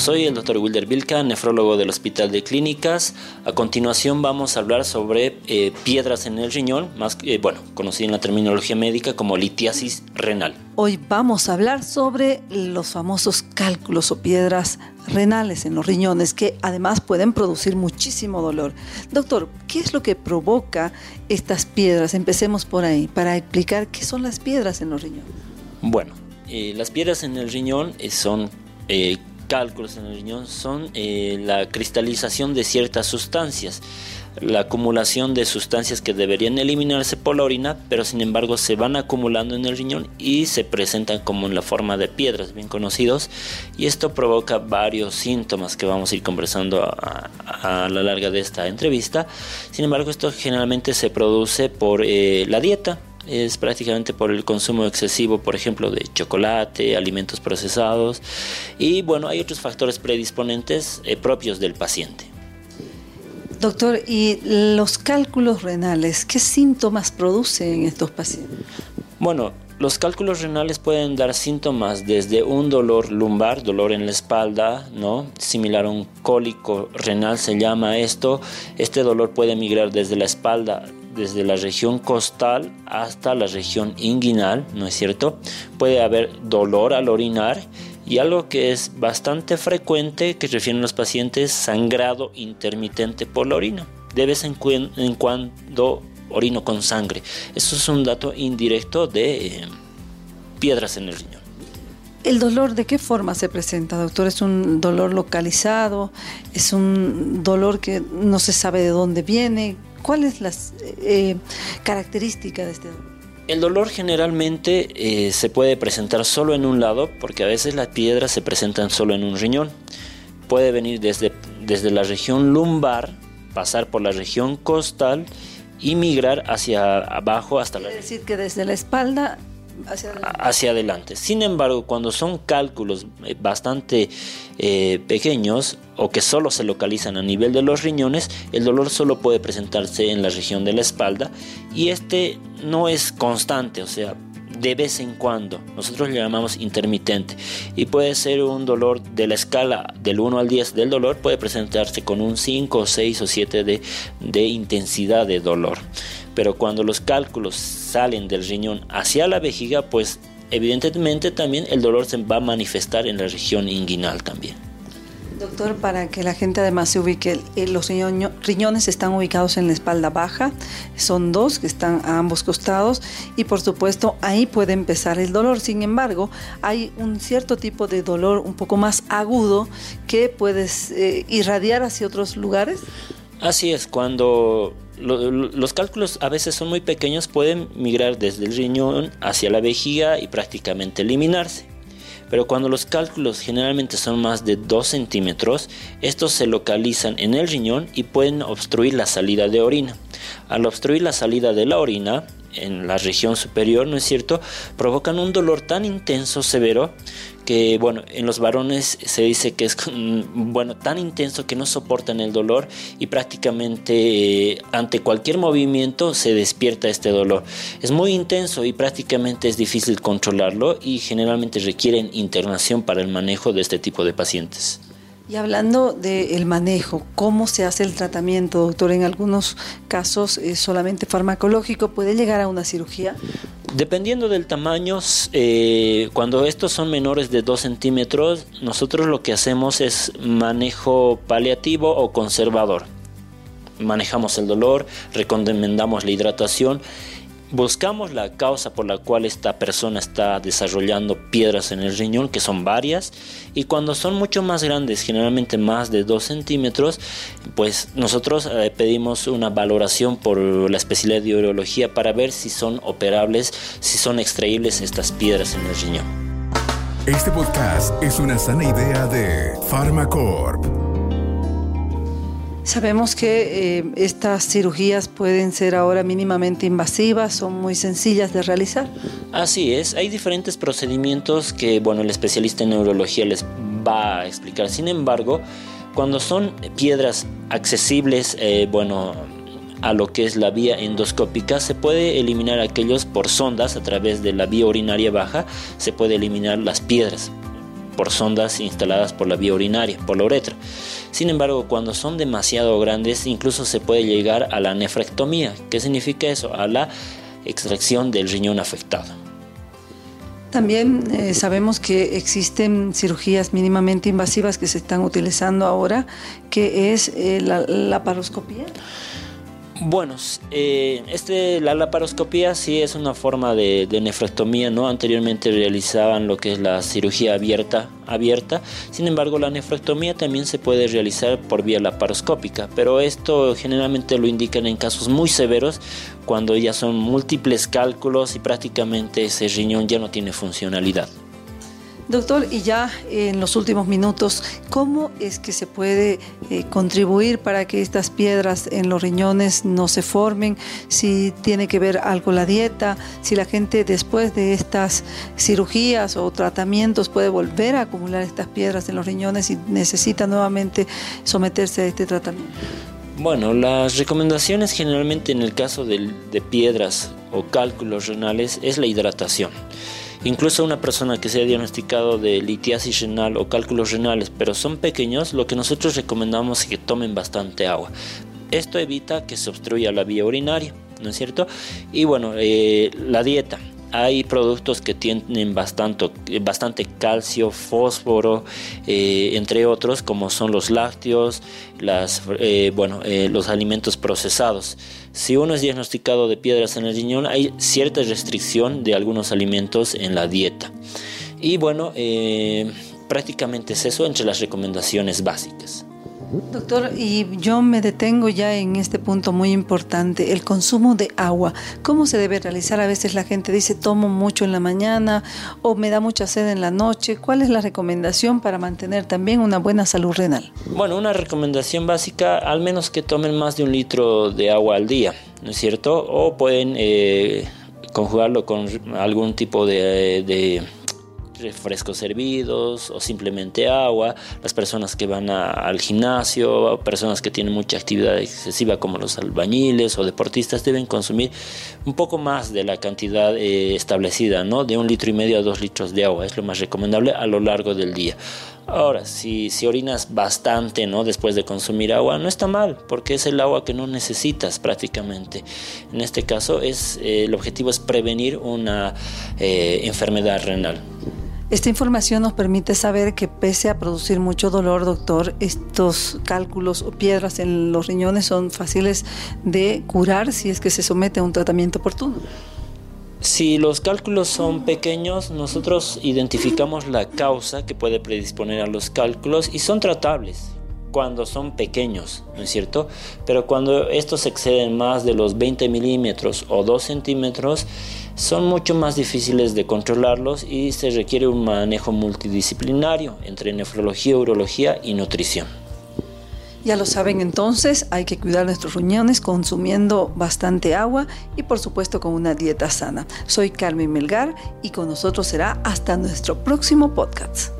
Soy el doctor Wilder Vilca, nefrólogo del Hospital de Clínicas. A continuación vamos a hablar sobre eh, piedras en el riñón, más eh, bueno, conocida en la terminología médica como litiasis renal. Hoy vamos a hablar sobre los famosos cálculos o piedras renales en los riñones que además pueden producir muchísimo dolor. Doctor, ¿qué es lo que provoca estas piedras? Empecemos por ahí para explicar qué son las piedras en los riñones. Bueno, eh, las piedras en el riñón son cálculos en el riñón son eh, la cristalización de ciertas sustancias, la acumulación de sustancias que deberían eliminarse por la orina, pero sin embargo se van acumulando en el riñón y se presentan como en la forma de piedras bien conocidos y esto provoca varios síntomas que vamos a ir conversando a, la larga de esta entrevista. Sin embargo, esto generalmente se produce por eh, la dieta, es prácticamente por el consumo excesivo, por ejemplo, de chocolate, alimentos procesados y bueno, hay otros factores predisponentes eh, propios del paciente. Doctor, ¿y los cálculos renales, qué síntomas producen estos pacientes? Bueno, los cálculos renales pueden dar síntomas desde un dolor lumbar, dolor en la espalda, ¿no? Similar a un cólico renal se llama esto. Este dolor puede migrar desde la espalda desde la región costal hasta la región inguinal, ¿no es cierto? Puede haber dolor al orinar y algo que es bastante frecuente que refieren los pacientes, sangrado intermitente por la orina. De vez en, cuando orino con sangre. Eso es un dato indirecto de eh, piedras en el riñón. ¿El dolor de qué forma se presenta, doctor? ¿Es un dolor localizado? ¿Es un dolor que no se sabe de dónde viene? ¿Cuál es la eh, característica de este dolor? El dolor generalmente eh, se puede presentar solo en un lado, porque a veces las piedras se presentan solo en un riñón. Puede venir desde, desde la región lumbar, pasar por la región costal y migrar hacia abajo hasta la... Es decir, que desde la espalda hacia adelante. Sin embargo, cuando son cálculos eh, bastante eh, pequeños o que solo se localizan a nivel de los riñones, el dolor solo puede presentarse en la región de la espalda y este no es constante, o sea, de vez en cuando. Nosotros le llamamos intermitente. Y puede ser un dolor de la escala del 1 al 10 del dolor, puede presentarse con un 5, 6 o 7 de, de intensidad de dolor. Pero cuando los cálculos salen del riñón hacia la vejiga, pues evidentemente también el dolor se va a manifestar en la región inguinal también. Doctor, para que la gente además se ubique, eh, los riñones están ubicados en la espalda baja, son dos que están a ambos costados y por supuesto ahí puede empezar el dolor. Sin embargo, hay un cierto tipo de dolor un poco más agudo que puedes eh, irradiar hacia otros lugares. Así es, cuando los cálculos a veces son muy pequeños, pueden migrar desde el riñón hacia la vejiga y prácticamente eliminarse. Pero cuando los cálculos generalmente son más de 2 centímetros, estos se localizan en el riñón y pueden obstruir la salida de orina. Al obstruir la salida de la orina, en la región superior, ¿no es cierto?, provocan un dolor tan intenso, severo, que bueno, en los varones se dice que es bueno, tan intenso que no soportan el dolor y prácticamente eh, ante cualquier movimiento se despierta este dolor. Es muy intenso y prácticamente es difícil controlarlo y generalmente requieren internación para el manejo de este tipo de pacientes. Y hablando del manejo, ¿cómo se hace el tratamiento, doctor? En algunos casos es solamente farmacológico, ¿puede llegar a una cirugía? Dependiendo del tamaño, eh, cuando estos son menores de 2 centímetros, nosotros lo que hacemos es manejo paliativo o conservador. Manejamos el dolor, recomendamos la hidratación buscamos la causa por la cual esta persona está desarrollando piedras en el riñón, que son varias, y cuando son mucho más grandes, generalmente más de 2 centímetros, pues nosotros eh, pedimos una valoración por la especialidad de urología para ver si son operables, si son extraíbles estas piedras en el riñón. Este podcast es una sana idea de Pharmacorp. Sabemos que eh, estas cirugías pueden ser ahora mínimamente invasivas, son muy sencillas de realizar. Así es, hay diferentes procedimientos que bueno, el especialista en neurología les va a explicar. Sin embargo, cuando son piedras accesibles, eh, bueno, a lo que es la vía endoscópica, se puede eliminar aquellos por sondas a través de la vía urinaria baja, se puede eliminar las piedras por sondas instaladas por la vía urinaria, por la uretra. Sin embargo, cuando son demasiado grandes, incluso se puede llegar a la nefrectomía. ¿Qué significa eso? A la extracción del riñón afectado. También eh, sabemos que existen cirugías mínimamente invasivas que se están utilizando ahora, que es eh, la laparoscopía. Bueno, eh, este, la laparoscopía sí es una forma de, nefrectomía, ¿no? Anteriormente realizaban lo que es la cirugía abierta, abierta, sin embargo la nefrectomía también se puede realizar por vía laparoscópica, pero esto generalmente lo indican en casos muy severos, cuando ya son múltiples cálculos y prácticamente ese riñón ya no tiene funcionalidad. Doctor, y ya en los últimos minutos, ¿cómo es que se puede eh, contribuir para que estas piedras en los riñones no se formen? Si tiene que ver algo la dieta, si la gente después de estas cirugías o tratamientos puede volver a acumular estas piedras en los riñones y necesita nuevamente someterse a este tratamiento. Bueno, las recomendaciones generalmente en el caso de, de piedras o cálculos renales es la hidratación. Incluso una persona que se ha diagnosticado de litiasis renal o cálculos renales, pero son pequeños, lo que nosotros recomendamos es que tomen bastante agua. Esto evita que se obstruya la vía urinaria, ¿no es cierto? Y bueno, eh, la dieta. Hay productos que tienen bastante, calcio, fósforo, eh, entre otros, como son los lácteos, las, eh, bueno, eh, los alimentos procesados. Si uno es diagnosticado de piedras en el riñón, hay cierta restricción de algunos alimentos en la dieta. Y bueno, prácticamente es eso entre las recomendaciones básicas. Doctor, y yo me detengo ya en este punto muy importante, el consumo de agua. ¿Cómo se debe realizar? A veces la gente dice tomo mucho en la mañana o me da mucha sed en la noche. ¿Cuál es la recomendación para mantener también una buena salud renal? Bueno, una recomendación básica, al menos que tomen más de un litro de agua al día, ¿no es cierto? O pueden eh, conjugarlo con algún tipo de refrescos servidos o simplemente agua, las personas que van al gimnasio, personas que tienen mucha actividad excesiva como los albañiles o deportistas deben consumir un poco más de la cantidad eh, establecida, ¿no? de un litro y medio a dos litros de agua, es lo más recomendable a lo largo del día. Ahora, si, si orinas bastante ¿no? después de consumir agua, no está mal, porque es el agua que no necesitas prácticamente. En este caso, es, eh, el objetivo es prevenir una eh, enfermedad renal. Esta información nos permite saber que pese a producir mucho dolor, doctor, estos cálculos o piedras en los riñones son fáciles de curar si es que se somete a un tratamiento oportuno. Si los cálculos son pequeños, nosotros identificamos la causa que puede predisponer a los cálculos y son tratables cuando son pequeños, ¿no es cierto? Pero cuando estos exceden más de los 20 milímetros o 2 centímetros, son mucho más difíciles de controlarlos y se requiere un manejo multidisciplinario entre nefrología, urología y nutrición. Ya lo saben entonces, hay que cuidar nuestros riñones consumiendo bastante agua y por supuesto con una dieta sana. Soy Carmen Melgar y con nosotros será hasta nuestro próximo podcast.